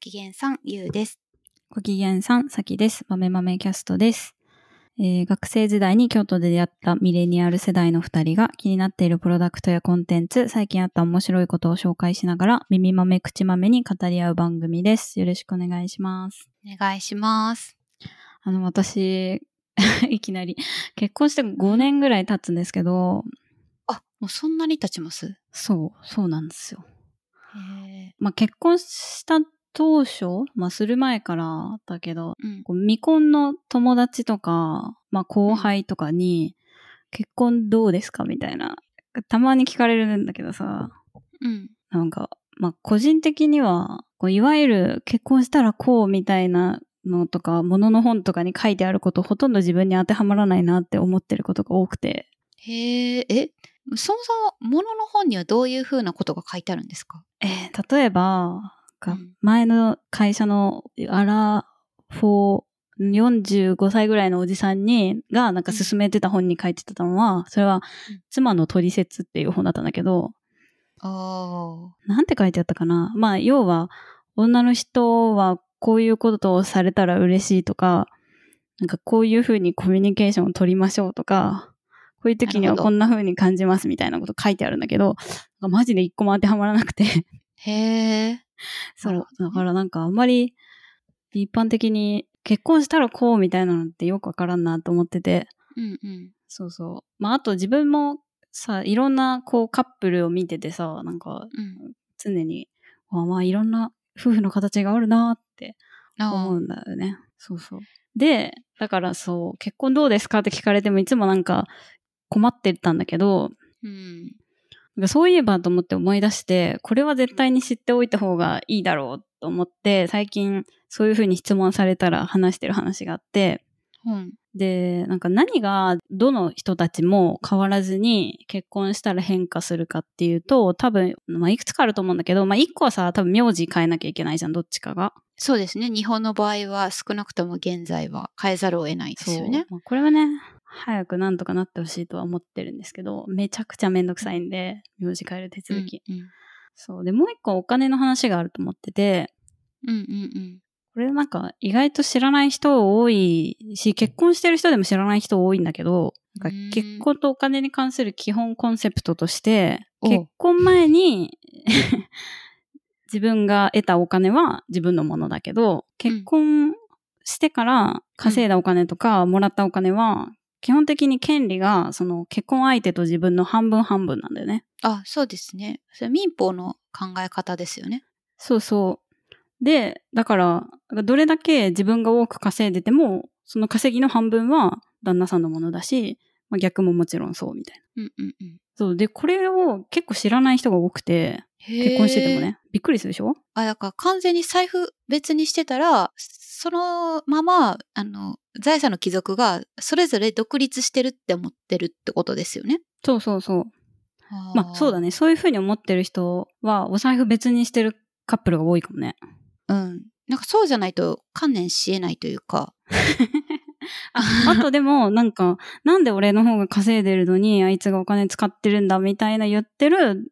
きげんさん、ゆうです。ご機嫌さん、さきです。豆豆キャストです。えー学生時代に京都で出会ったミレニアル世代の二人が気になっているプロダクトやコンテンツ、最近あった面白いことを紹介しながら、耳豆口豆に語り合う番組です。よろしくお願いします。お願いします。あの、私、いきなり、結婚して5年ぐらい経つんですけど、あ、もうそんなに経ちます？そう、そうなんですよ。へまあ、結婚した当初、まあ、する前からだけど、ーうん。こう未婚の友達とか、まあ後輩とかに、結婚どうですかみたいな。たまに聞かれるんだけどさ、うん。なんか、まあ個人的には、こういわゆる結婚したらこうみたいなのとか、ものの本とかに書いてあることほとんど自分に当てはまらないなって思ってることが多くて。へえ、え、そもそも、ものの本にはどういうふうなことが書いてあるんですか？えー例えば、がうん。前の会社のアラフォー、45歳ぐらいのおじさんに、がなんか勧めてた本に書いてたのは、それはうん、妻の取説っていう本だったんだけど、あなんて書いてあったかな？まあ、要は、女の人はこういうことをされたら嬉しいとか、なんかこういうふうにコミュニケーションを取りましょうとか、こういう時にはこんな風に感じますみたいなこと書いてあるんだけど、マジで一個も当てはまらなくて、ー。へえ。そうだからなんかあんまり一般的に結婚したらこうみたいなのってよくわからんなと思ってて。うんうん。そうそう。まああと自分もさ、いろんなこうカップルを見ててさ、なんかうん。常に、あまあいろんな夫婦の形があるなってあ思うんだよね。そうそう。で、だからそう、結婚どうですかって聞かれてもいつもなんか困ってたんだけど、うん。そういえばと思って思い出して、これは絶対に知っておいた方がいいだろうと思って、最近そういうふうに質問されたら話してる話があって、うん。で、なんか何がどの人たちも変わらずに結婚したら変化するかっていうと、多分、まあいくつかあると思うんだけど、まあ一個はさ、多分名字変えなきゃいけないじゃん、どっちかが。そうですね。日本の場合は少なくとも現在は変えざるを得ないですよね。まあこれはね、早くなんとかなってほしいとは思ってるんですけど、めちゃくちゃめんどくさいんで、名字変える手続き。うんそう。で、もう一個お金の話があると思ってて、うん。うんうんこれなんか意外と知らない人多いし、結婚してる人でも知らない人多いんだけど、なんかうん結婚とお金に関する基本コンセプトとして、お結婚前に 自分が得たお金は自分のものだけど、結婚してから稼いだお金とかもらったお金は、基本的に権利がその結婚相手と自分の半分半分なんだよね。あ、そうですね。それ民法の考え方ですよね。そうそう。で、だから、どれだけ自分が多く稼いでても、その稼ぎの半分は旦那さんのものだし、まあ、逆ももちろんそうみたいな。うんうんうん。そう。で、これを結構知らない人が多くて、結婚しててもね、びっくりするでしょ？あ、だから完全に財布別にしてたら、そのまま、あの、財産の帰属がそれぞれ独立してるって思ってるってことですよね。そうそうそう。まあそうだね。ね。そういうふうに思ってる人は、お財布別にしてるカップルが多いかもね。うん。なんかそうじゃないと観念し得ないというか。ああとでも、なんか、なんで俺の方が稼いでるのに、あいつがお金使ってるんだみたいな言ってる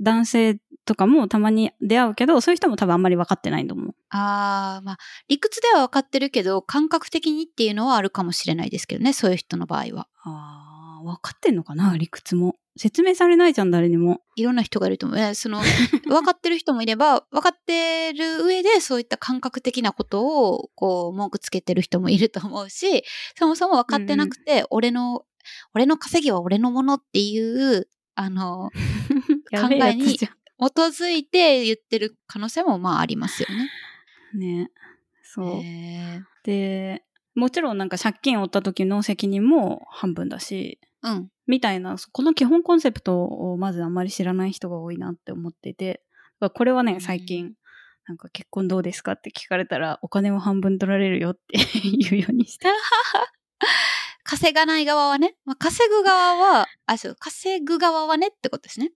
男性とかもたまに出会うけど、そういう人も多分あんまり分かってないと思う。ああ、まあ、理屈では分かってるけど、感覚的にっていうのはあるかもしれないですけどね、そういう人の場合は。ああ、分かってんのかな理屈も。説明されないじゃん、誰にも。いろんな人がいると思う。えその、分かってる人もいれば、分かってる上でそういった感覚的なことを、こう、文句つけてる人もいると思うし、そもそも分かってなくて、俺の、俺の稼ぎは俺のものっていう、あの、やべえやつじゃ基づいて言ってる可能性もまあありますよね。ん。ね。そう。で、もちろんなんか借金を負った時の責任も半分だし、うん。みたいな、この基本コンセプトをまずあんまり知らない人が多いなって思ってて、これはね、うん最近、なんか結婚どうですかって聞かれたら、お金を半分取られるよって 言うようにして。稼がない側はね、まあ、稼ぐ側は、あ、そう、稼ぐ側はねってことですね。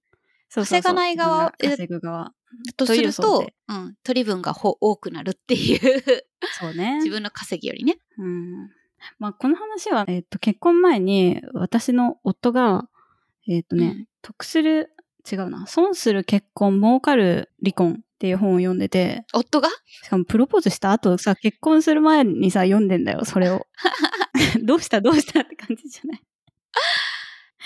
稼がない側稼ぐ側。とするというん、取り分がほ多くなるっていう、そうね。自分の稼ぎよりね。うん。まあ、この話は、えっ、と、結婚前に、私の夫が、えっ、とね、うん得する、違うな、損する結婚、儲かる離婚っっていう本を読んでて、夫が？しかもプロポーズした後さ、結婚する前にさ、読んでんだよ、それを。どうしたどうしたって感じじゃない？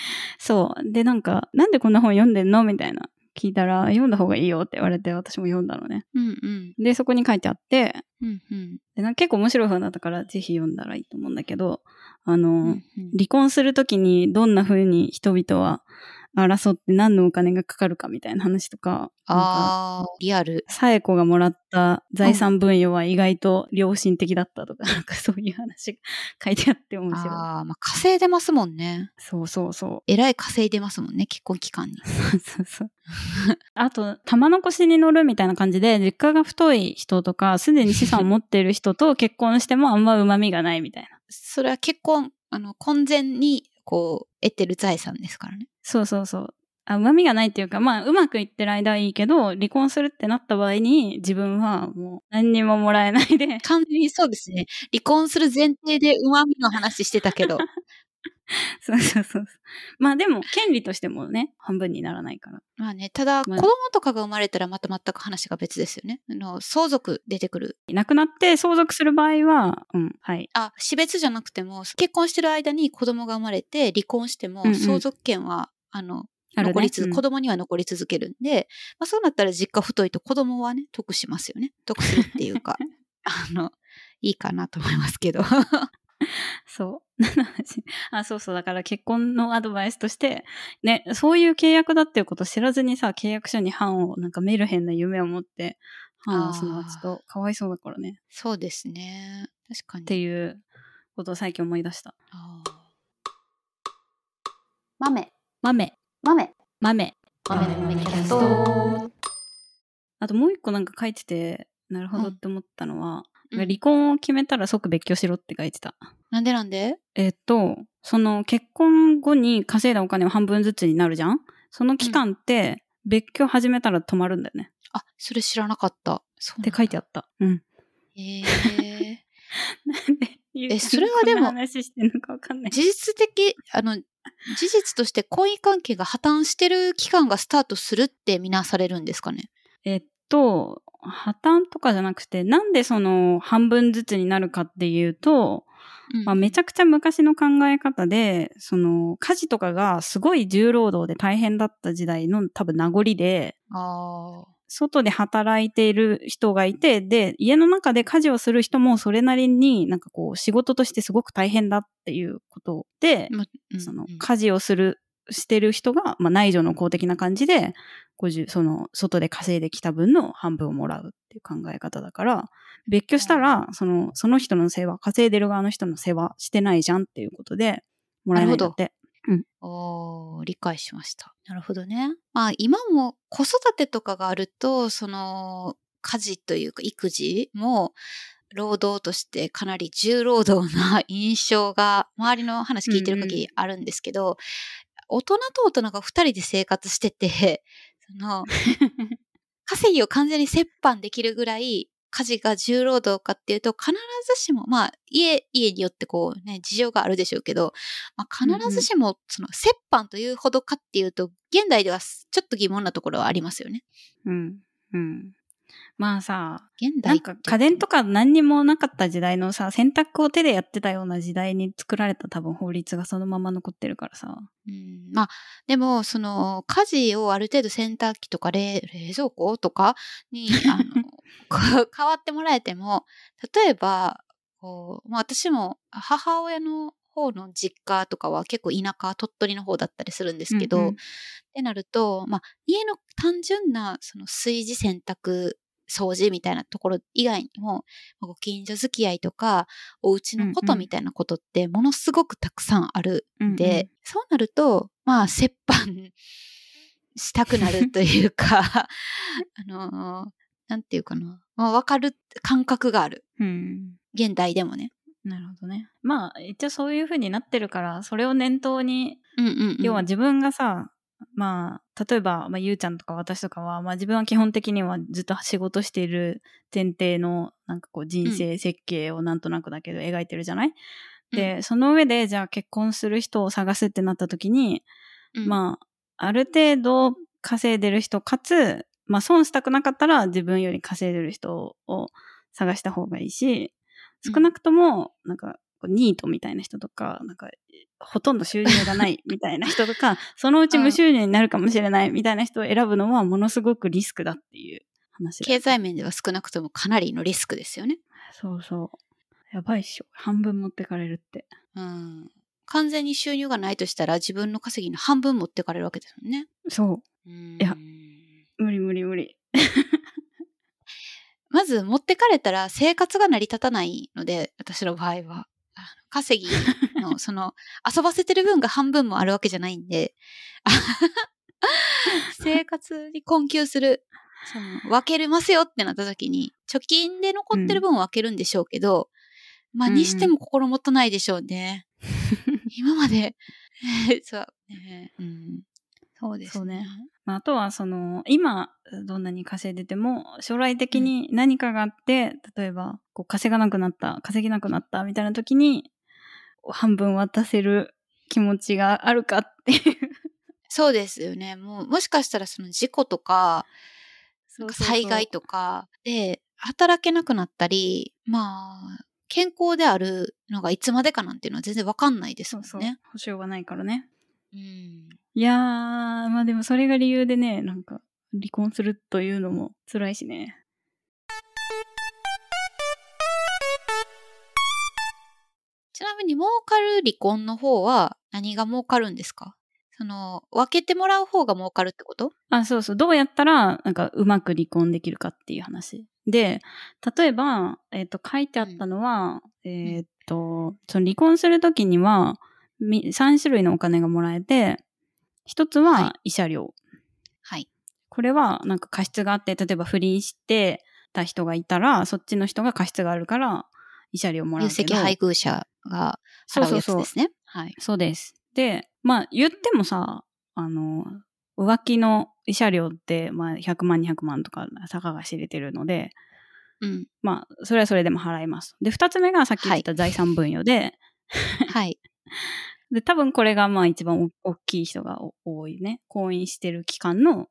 そう。で、なんか、なんでこんな本読んでんの？みたいな。聞いたら、読んだ方がいいよって言われて、私も読んだのね。うんうん。で、そこに書いてあって、うんうん。でなんか結構面白い本だったから、ぜひ読んだらいいと思うんだけど、あの、うんうん離婚するときにどんな風に人々は争って何のお金がかかるかみたいな話とか、ああ、リアル。サエコがもらった財産分与は意外と良心的だったとか、なんかそういう話が書いてあって面白い。ああ、まあ稼いでますもんね。そうそうそう。えらい稼いでますもんね、結婚期間に。そうそう。あと、玉の腰に乗るみたいな感じで、実家が太い人とか、すでに資産を持っている人と結婚してもあんま旨味がないみたいな。それは結婚、あの、婚前に、こう、得てる財産ですからね。そうそうそう。あ、旨味がないっていうか、まあ、うまくいってる間はいいけど、離婚するってなった場合に、自分はもう何にももらえないで、完全にそうですね。離婚する前提で旨味の話してたけど。そうそうそう。まあでも、権利としてもね、半分にならないから。まあね、ただ、子まあ供とかが生まれたらまた全く話が別ですよね。あの、相続出てくる。亡くなって相続する場合は、うん、はい。あ、死別じゃなくても、結婚してる間に子供が生まれて離婚してもうんうん相続権は、あの、残り続、うん子供には残り続けるんで、まあそうなったら実家太いと子供はね、得しますよね。得するっていうか、あの、いいかなと思いますけど。そう。あ、そうそう。だから結婚のアドバイスとして、ね、そういう契約だっていうことを知らずにさ、契約書に版を、なんかメルヘンな夢を持って、版を押すのはちょっとかわいそうだからね。そうですね。確かに。っていうことを最近思い出した。豆、豆、豆、豆。豆の豆キャスト。あともう一個なんか書いてて、なるほどって思ったのは、うん離婚を決めたら即別居しろって書いてた。なんでなんで？えっと、その結婚後に稼いだお金は半分ずつになるじゃん？その期間って別居始めたら止まるんだよね。あ、それ知らなかった。そうって書いてあった。うん。へえ。なんでえそれはでも話してんのかわかんない。事実的、あの、事実として婚姻関係が破綻してる期間がスタートするって見なされるんですかね？えっと、破綻とかじゃなくて、なんでその半分ずつになるかっていうと、まあ、めちゃくちゃ昔の考え方で、その家事とかがすごい重労働で大変だった時代の多分名残で。外で働いている人がいて、で、家の中で家事をする人もそれなりになんかこう仕事としてすごく大変だっていうことで、まうんそのうん家事をする、してる人が、まあ、内助の公的な感じで、50その、外で稼いできた分の半分をもらうっていう考え方だから、別居したら、その、その人の世話、稼いでる側の人の世話してないじゃんっていうことで、もらえないんだって。おー理解しました。なるほどね。まあ今も子育てとかがあると、その家事というか育児も労働としてかなり重労働な 印象が周りの話聞いてる限りあるんですけど、大人と大人が二人で生活してて、その稼ぎを完全に折半できるぐらい家事が重労働かっていうと必ずしも、まあ家、家によってこうね、事情があるでしょうけど、まあ、必ずしもその折半というほどかっていうと、現代ではちょっと疑問なところはありますよね。うん。うん。まあさ、現代なんか家電とか何にもなかった時代のさ、洗濯を手でやってたような時代に作られた多分法律がそのまま残ってるからさ。うん、まあ、でも、その、家事をある程度洗濯機とか冷冷蔵庫とかに、あの、変わってもらえても、例えば、こう、まあ私も母親の方の実家とかは結構田舎、鳥取の方だったりするんですけど、うんうんってなると、まあ家の単純なその炊事洗濯掃除みたいなところ以外にも、まあご近所付き合いとか、お家のことみたいなことってものすごくたくさんあるうんうんで、そうなると、まあ、折半したくなるというか、あのーなんていうかな。まあ、わかる感覚がある。うん。現代でもね。なるほどね。まあ、一応そういう風になってるから、それを念頭に、うんうん、うん。要は自分がさ、まあ、例えば、まあ、ゆうちゃんとか私とかは、まあ自分は基本的にはずっと仕事している前提の、なんかこう人生設計をなんとなくだけど描いてるじゃない、で、その上で、じゃあ結婚する人を探すってなった時に、うん、まあ、ある程度稼いでる人、かつ、まあ損したくなかったら自分より稼いでる人を探した方がいいし、少なくとも、なんか、ニートみたいな人とか、なんか、ほとんど収入がない みたいな人とか、そのうち無収入になるかもしれないみたいな人を選ぶのはものすごくリスクだっていう話経済面では少なくともかなりのリスクですよね。そうそう。やばいっしょ。半分持ってかれるって。うん。完全に収入がないとしたら自分の稼ぎの半分持ってかれるわけですもんね。そう。いや無理無理無理。まず持ってかれたら生活が成り立たないので、私の場合は。稼ぎの、その、遊ばせてる分が半分もあるわけじゃないんで、生活に困窮する、その、分けれますよってなった時に、貯金で残ってる分を分けるんでしょうけど、まあ、うんうん。にしても心もとないでしょうね。今まで、そう、ね。うん、そうですそうねね。まあ、あとはその今どんなに稼いでても将来的に何かがあって、例えばこう稼がなくなった稼げなくなったみたいな時に半分渡せる気持ちがあるかっていうそうですよね。もう、もしかしたらその事故とか、なんか災害とかで働けなくなったり、まあ、健康であるのがいつまでかなんていうのは全然わかんないですそうんもね。そう保証がないからねうん。いやーまあでもそれが理由でねなんか離婚するというのも辛いしね。ちなみに儲かる離婚の方は何が儲かるんですか？その、分けてもらう方が儲かるってこと？あ、そうそう。どうやったら、なんか、うまく離婚できるかっていう話。で、例えば、えっ、と、書いてあったのは、えっ、と、その離婚するときには、み3種類のお金がもらえて、一つはは慰謝料。はい。これは、なんか過失があって、例えば不倫してた人がいたら、そっちの人が過失があるから、慰謝料もらうけど。有責配偶者が払うやつですね。はい。そうです。で、まあ言ってもさ、あの、浮気の慰謝料って、まあ100万、200万とか、坂が知れてるので、うん。まあ、それはそれでも払います。で、二つ目がさっき言った財産分与で、はい。で、多分これがまあ一番お大きい人がお多いね。婚姻してる期間の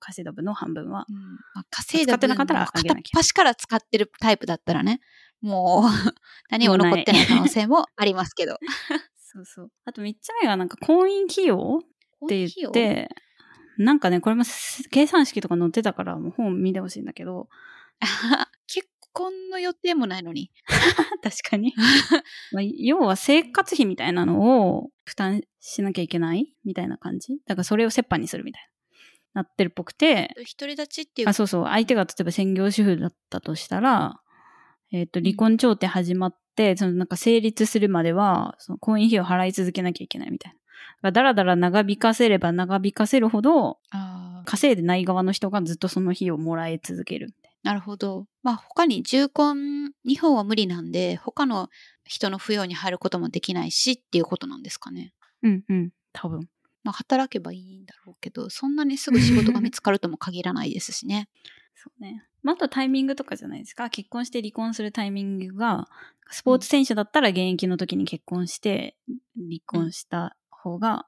稼いだ分の半分は。うんまあ、稼いだ分使ってなかったらの片っ端から使ってるタイプだったらね、もう 何も残ってない可能性もありますけど。そうそう。あと三つ目がなんか婚姻費用って言って、なんかね、これもす計算式とか載ってたから、もう本見てほしいんだけど、結婚の予定もないのに。確かに。まあ、要は生活費みたいなのを負担しなきゃいけないみたいな感じ？だからそれを折半にするみたいな。なってるっぽくて、独り立ちっていうあ、そうそう。相手が例えば専業主婦だったとしたら、えっ、と、離婚調停始まって、そのなんか成立するまでは、その婚姻費を払い続けなきゃいけないみたいな。だからだらだら長引かせれば長引かせるほど、稼いでない側の人がずっとその費をもらい続ける。なるほど。まあ他に重婚、日本は無理なんで、他の人の扶養に入ることもできないしっていうことなんですかね。うんうん。多分。まあ働けばいいんだろうけど、そんなにすぐ仕事が見つかるとも限らないですしね。そうね。まあ、あとタイミングとかじゃないですか。結婚して離婚するタイミングが、スポーツ選手だったら現役の時に結婚して、離婚した方が、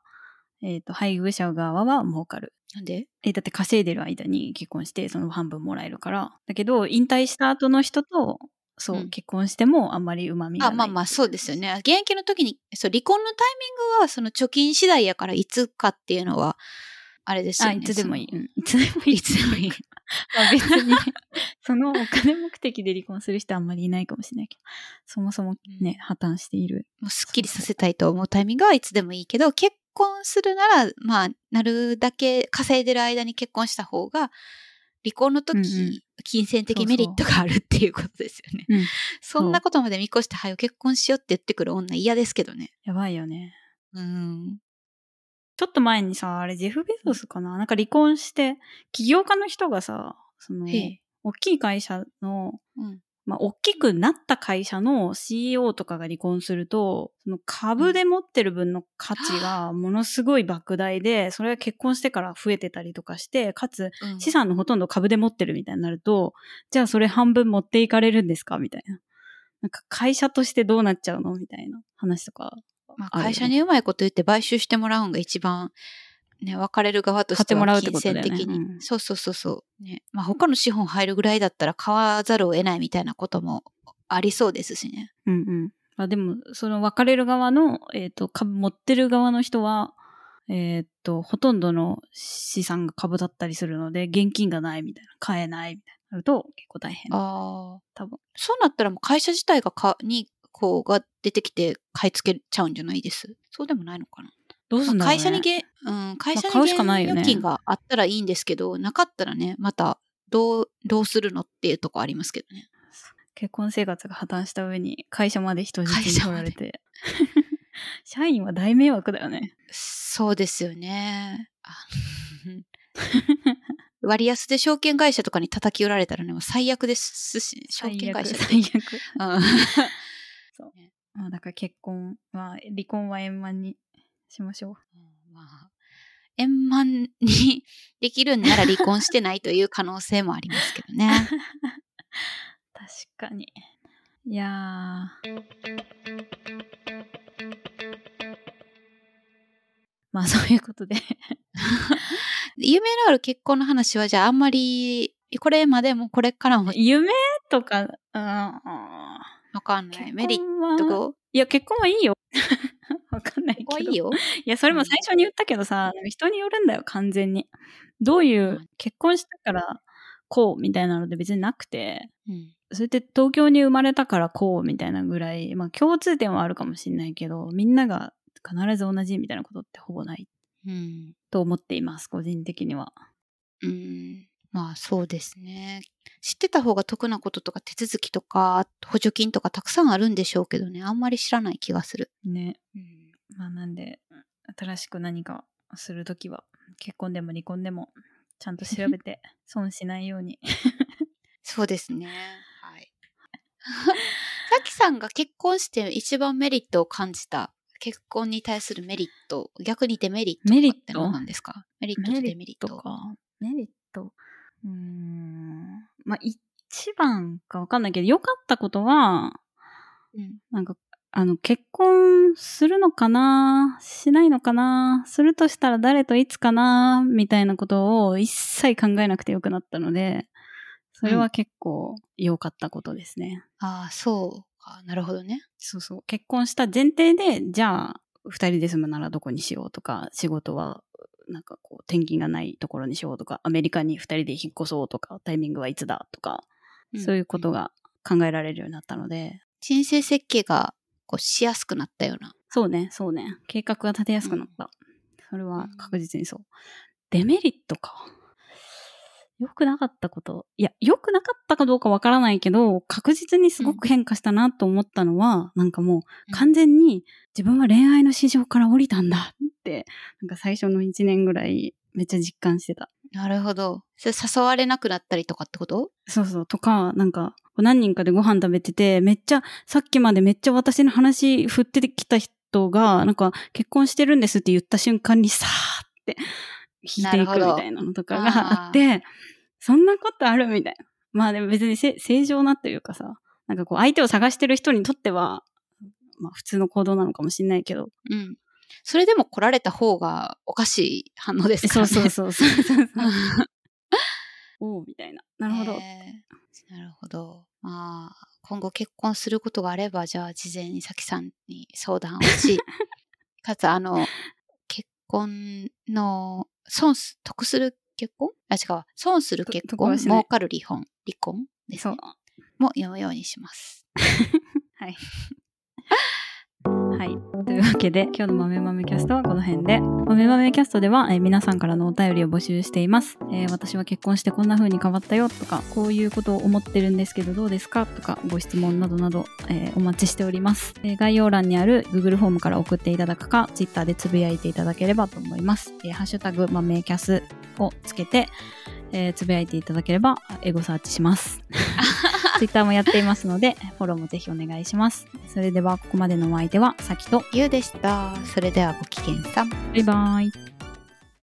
えっ、と、配偶者側は儲かる。なんで？え、だって稼いでる間に結婚して、その半分もらえるから。だけど、引退した後の人と、そう、うん結婚してもあんまり旨味がない。あまあまあそうですよね。現役の時に、そう、離婚のタイミングはその貯金次第やからいつかっていうのは、あれですよあ、ね。いつでもいい。うん いつでもいい。いつでもいい。まあ別に、そのお金目的で離婚する人はあんまりいないかもしれないけど、そもそもね、破綻している。もうすっきりさせたいと思うタイミングはいつでもいいけど、結婚するなら、まあ、なるだけ稼いでる間に結婚した方が、離婚の時、うんうん金銭的メリットがあるっていうことですよね。うん そんなことまで見越して、はよ結婚しようって言ってくる女嫌ですけどね。やばいよね。うん。ちょっと前にさ、あれ、ジェフ・ベゾスかな？なんか離婚して、起業家の人がさ、その大きい会社の、うん。まあ、大きくなった会社の CEO とかが離婚すると、その株で持ってる分の価値がものすごい莫大で、それが結婚してから増えてたりとかして、かつうん資産のほとんど株で持ってるみたいになると、じゃあそれ半分持っていかれるんですか？みたいな。なんか会社としてどうなっちゃうの？みたいな話とか。まあ、会社にうまいこと言って買収してもらうんが一番ね、別れる側としては金銭的に。うんそうそうそうそう。ね。まあ他の資本入るぐらいだったら買わざるを得ないみたいなこともありそうですしね。うんうん。まあでも、その別れる側の、えっ、と、株持ってる側の人は、えっ、と、ほとんどの資産が株だったりするので、現金がないみたいな、買えないみたいなると結構大変。ああ。多分。そうなったらもう会社自体がか、に、こう、が出てきて買い付けちゃうんじゃないです？そうでもないのかな？どうすんだろう、ね、会社にげ、うん、会社に現預金があったらいいんですけど、なかったらね、また、どう、どうするのっていうとこありますけどね。結婚生活が破綻した上に会社まで人質に取られて。社員は大迷惑だよね。そうですよね。あ割安で証券会社とかに叩き売られたらね、もう最悪ですし、証券会社で。最悪。うんそう。まあだから結婚は、離婚は円満にしましょう。まあ、円満にできるんなら離婚してないという可能性もありますけどね。確かに。いやー。まあそういうことで。夢のある結婚の話はじゃああんまり、これまでもこれからも夢とか、うん、わかんない。メリッットいや、結婚はいいよ。わかんないけど。ここはいいよ。いや、それも最初に言ったけどさ、人によるんだよ、完全に。どういううん、結婚したからこうみたいなので別になくて、うん。それって東京に生まれたからこうみたいなぐらい、まあ共通点はあるかもしれないけど、みんなが必ず同じみたいなことってほぼないうん。と思っています、個人的には。うん。まあそうですね。知ってた方が得なこととか手続きとか補助金とかたくさんあるんでしょうけどね。あんまり知らない気がする。ね。うん。まあなんで、新しく何かするときは、結婚でも離婚でも、ちゃんと調べて 損しないように。そうですね。はい。さきさんが結婚して一番メリットを感じた結婚に対するメリット、逆にデメリットメリット？って何なんですか？メリットとデメリット。とか。メリット？うーん。まあ、一番かわかんないけど、良かったことは、うん。なんか、あの、結婚するのかな？しないのかな？するとしたら誰といつかな？みたいなことを一切考えなくてよくなったので、それは結構良かったことですね。ああ、そうか。なるほどね。そうそう。結婚した前提で、じゃあ、二人で住むならどこにしようとか、仕事は、なんかこう、転勤がないところにしようとか、アメリカに二人で引っ越そうとか、タイミングはいつだとか、そういうことが考えられるようになったので、人生設計がこうしやすくなったような。そうね、そうね。計画が立てやすくなった。それは確実にそう。デメリットか。良くなかったこと。いや、良くなかったかどうかわからないけど、確実にすごく変化したなと思ったのは、なんかもう完全に自分は恋愛の市場から降りたんだって、なんか最初の1年ぐらいめっちゃ実感してた。なるほど。それ誘われなくなったりとかってこと？そうそう。とか、なんか、何人かでご飯食べてて、めっちゃ、さっきまでめっちゃ私の話振ってきた人が、なんか、結婚してるんですって言った瞬間にさーって引いていくみたいなのとかがあって、そんなことあるみたいな。まあでも別にせ正常なというかさ、なんかこう相手を探してる人にとっては、まあ普通の行動なのかもしれないけど。うん。それでも来られた方がおかしい反応ですからね。そうそうそう そうそう。おうみたいな。なるほど。えーなるほど。まあ、今後結婚することがあれば、じゃあ事前にさきさんに相談をし、かつあの、結婚の、損す、得する結婚？あ、違うわ。損する結婚、儲かる離婚、離婚です、そうね。。も読むようにします。はい。はい。というわけで、今日の豆豆キャストはこの辺で。豆豆キャストでは、えー皆さんからのお便りを募集しています。えー私は結婚してこんな風に変わったよとか、こういうことを思ってるんですけどどうですかとか、ご質問などなど、えーお待ちしております、え概要欄にある Google フォームから送っていただくか、Twitter でつぶやいていただければと思います。えハッシュタグ豆キャスをつけて、えつぶやいていただければ、エゴサーチします。ツイッターもやっていますので、フォローもぜひお願いします。それでは、ここまでのお相手は、さきと、ゆうでした。それではご機嫌さん。バイバイ。